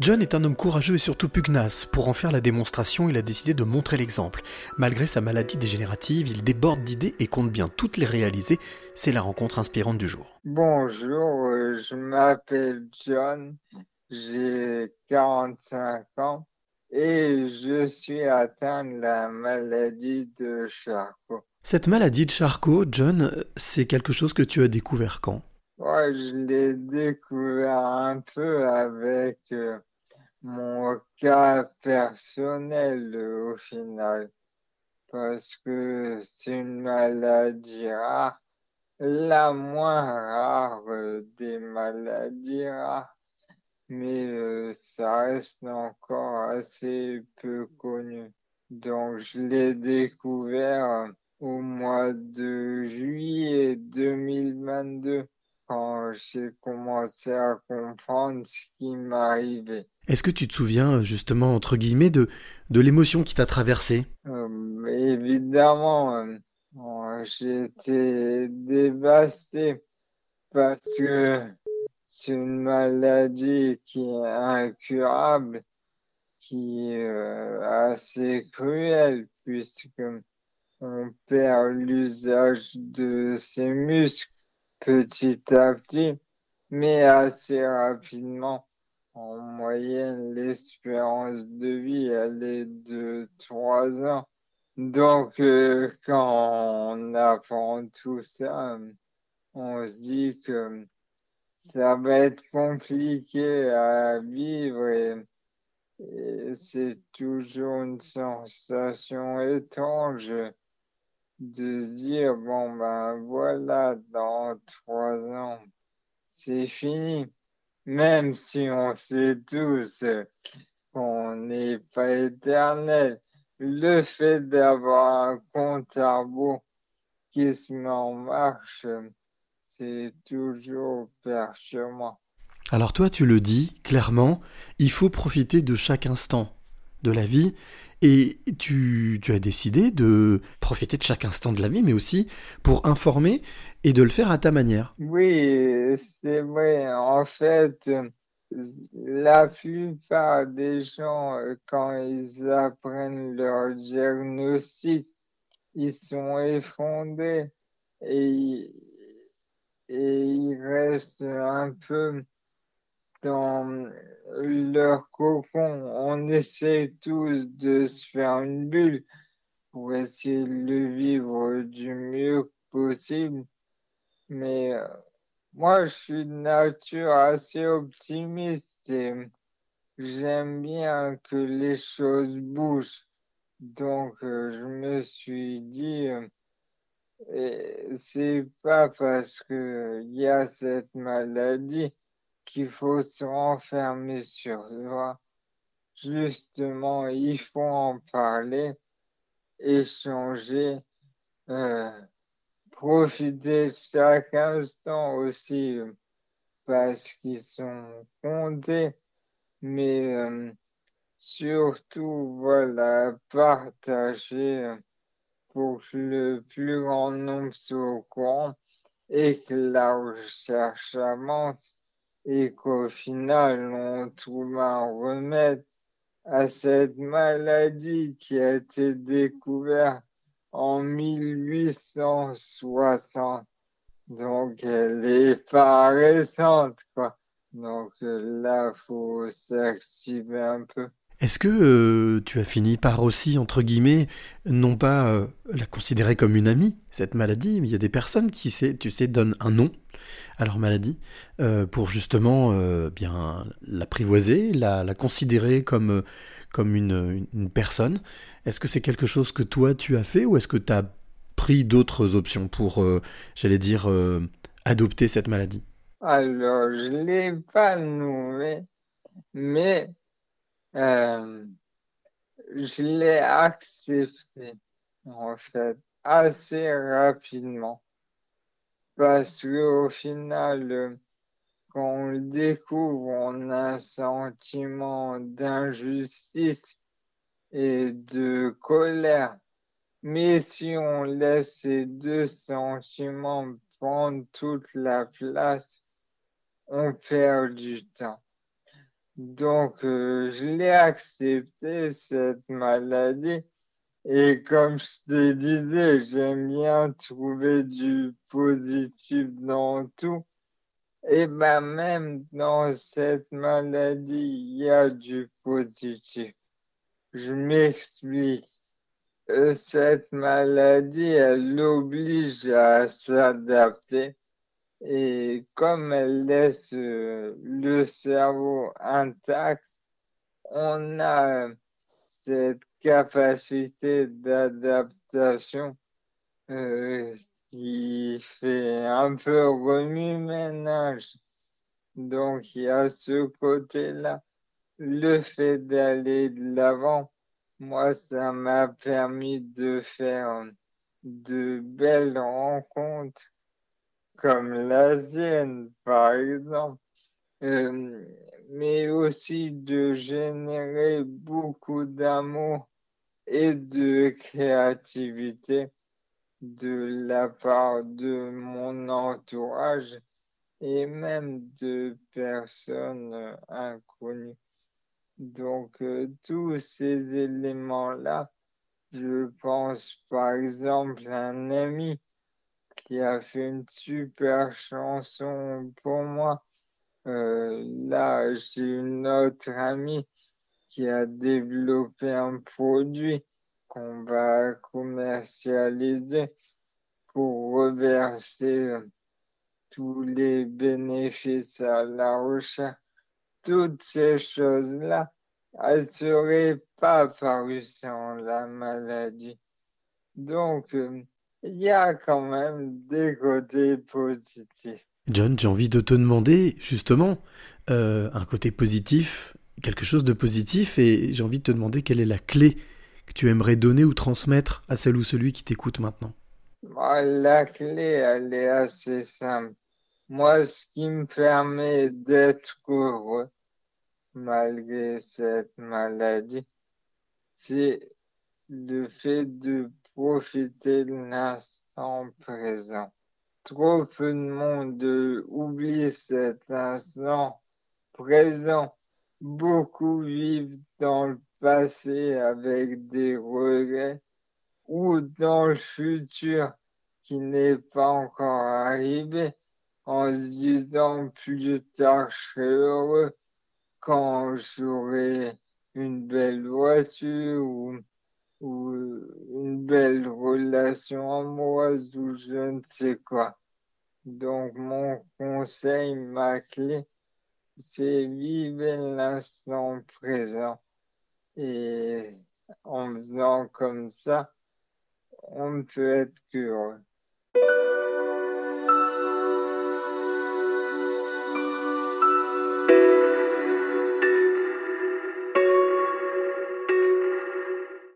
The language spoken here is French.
John est un homme courageux et surtout pugnace. Pour en faire la démonstration, il a décidé de montrer l'exemple. Malgré sa maladie dégénérative, il déborde d'idées et compte bien toutes les réaliser. C'est la rencontre inspirante du jour. Bonjour, euh, je m'appelle John, j'ai 45 ans et je suis atteint de la maladie de Charcot. Cette maladie de Charcot, John, c'est quelque chose que tu as découvert quand? Ouais, je l'ai découvert un peu avec euh, mon cas personnel au final, parce que c'est une maladie rare, la moins rare des maladies rares, mais euh, ça reste encore assez peu connu. Donc je l'ai découvert au mois de juillet 2022 quand j'ai commencé à comprendre ce qui m'arrivait. Est-ce que tu te souviens justement, entre guillemets, de, de l'émotion qui t'a traversé euh, Évidemment, euh, j'étais dévasté parce que c'est une maladie qui est incurable, qui est euh, assez cruelle puisque on perd l'usage de ses muscles petit à petit, mais assez rapidement. En moyenne, l'espérance de vie, elle est de trois ans. Donc, euh, quand on apprend tout ça, on se dit que ça va être compliqué à vivre et c'est toujours une sensation étrange de se dire, bon ben voilà, dans trois ans, c'est fini. Même si on sait tous qu'on n'est pas éternel, le fait d'avoir un compte à rebours qui se met en marche, c'est toujours perturbant. Alors toi, tu le dis clairement, il faut profiter de chaque instant de la vie et tu, as décidé de profiter de chaque instant de la vie, mais aussi pour informer et de le faire à ta manière. Oui, c'est vrai. En fait, la plupart des gens, quand ils apprennent leur diagnostic, ils sont effondrés et, et ils restent un peu dans leur cocon. On essaie tous de se faire une bulle pour essayer de le vivre du mieux possible. Mais euh, moi, je suis de nature assez optimiste et j'aime bien que les choses bougent. Donc, euh, je me suis dit, euh, c'est pas parce qu'il y a cette maladie qu'il faut se renfermer sur soi. Justement, il faut en parler, échanger, euh, profiter de chaque instant aussi parce qu'ils sont comptés, mais euh, surtout, voilà, partager pour que le plus grand nombre soit au courant et que la recherche avance et qu'au final, on trouve un remède à cette maladie qui a été découverte en 1860. Donc, elle est pas récente, quoi. Donc là, faut s'activer un peu. Est-ce que euh, tu as fini par aussi, entre guillemets, non pas euh, la considérer comme une amie, cette maladie, mais il y a des personnes qui, tu sais, donnent un nom? À leur maladie euh, pour justement bien l'apprivoiser, la, considérer comme, comme une, personne. Est-ce que c'est quelque chose que toi tu as fait ou est-ce que tu as pris d'autres options pour, j'allais dire, adopter cette maladie? Alors, je ne l'ai pas nommé, mais euh, je l'ai accepté, en fait, assez rapidement. Parce qu'au final, quand on le découvre, on a un sentiment d'injustice et de colère. Mais si on laisse ces deux sentiments prendre toute la place, on perd du temps. Donc, euh, je l'ai accepté, cette maladie. Et comme je te disais, j'aime bien trouver du positif dans tout. Et ben même dans cette maladie, il y a du positif. Je m'explique. Euh, cette maladie, elle oblige à s'adapter. Et comme elle laisse euh, le cerveau intact, on a cette capacité d'adaptation euh, qui fait un peu remue-ménage. Donc il y a ce côté-là. Le fait d'aller de l'avant, moi, ça m'a permis de faire de belles rencontres comme la sienne, par exemple, euh, mais aussi de générer beaucoup d'amour et de de la part de mon entourage et même de personnes inconnues. Donc, euh, tous ces éléments-là, je pense par exemple à un ami qui a fait une super chanson pour moi. Euh, là, j'ai une autre amie qui a développé un produit qu'on va commercialiser pour reverser tous les bénéfices à la recherche. Toutes ces choses-là, elles ne seraient pas parues sans la maladie. Donc, euh, il y a quand même des côtés positifs. John, j'ai envie de te demander justement euh, un côté positif, quelque chose de positif, et j'ai envie de te demander quelle est la clé que tu aimerais donner ou transmettre à celle ou celui qui t'écoute maintenant. Bah, la clé, elle est assez simple. Moi, ce qui me permet d'être heureux malgré cette maladie, c'est le fait de profiter de l'instant présent. Trop peu de monde oublie cet instant présent. Beaucoup vivent dans le passé avec des regrets ou dans le futur qui n'est pas encore arrivé en se disant plus tard je serai heureux quand j'aurai une belle voiture ou ou une belle relation amoureuse ou je ne sais quoi. Donc mon conseil, ma clé, c'est vivre l'instant présent. Et en faisant comme ça, on peut être heureux.